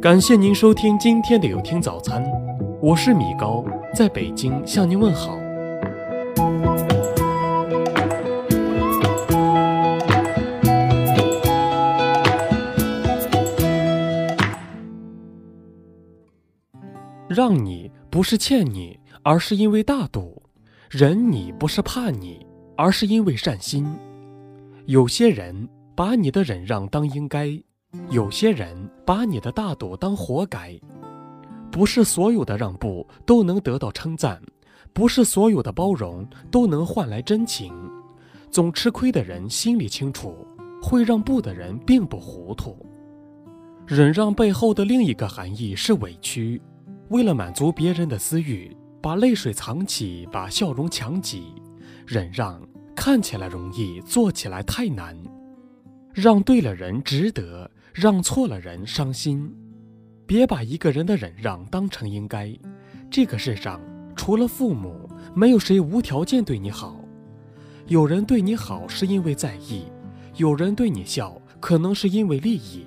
感谢您收听今天的有听早餐，我是米高，在北京向您问好。让你不是欠你，而是因为大度；忍你不是怕你，而是因为善心。有些人把你的忍让当应该。有些人把你的大度当活该，不是所有的让步都能得到称赞，不是所有的包容都能换来真情。总吃亏的人心里清楚，会让步的人并不糊涂。忍让背后的另一个含义是委屈，为了满足别人的私欲，把泪水藏起，把笑容强挤。忍让看起来容易，做起来太难。让对了人值得。让错了人伤心，别把一个人的忍让当成应该。这个世上除了父母，没有谁无条件对你好。有人对你好是因为在意，有人对你笑可能是因为利益。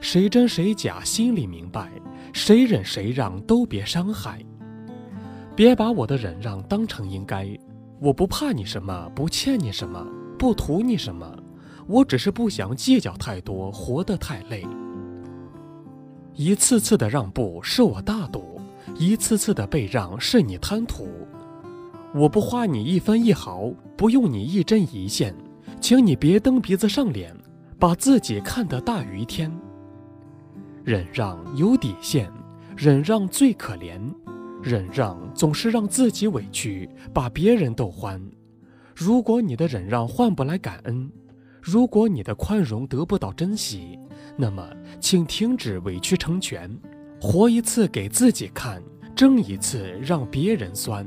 谁真谁假心里明白，谁忍谁让都别伤害。别把我的忍让当成应该。我不怕你什么，不欠你什么，不图你什么。我只是不想计较太多，活得太累。一次次的让步是我大度，一次次的被让是你贪图。我不花你一分一毫，不用你一针一线，请你别蹬鼻子上脸，把自己看得大于天。忍让有底线，忍让最可怜，忍让总是让自己委屈，把别人逗欢。如果你的忍让换不来感恩。如果你的宽容得不到珍惜，那么请停止委屈成全，活一次给自己看，争一次让别人酸。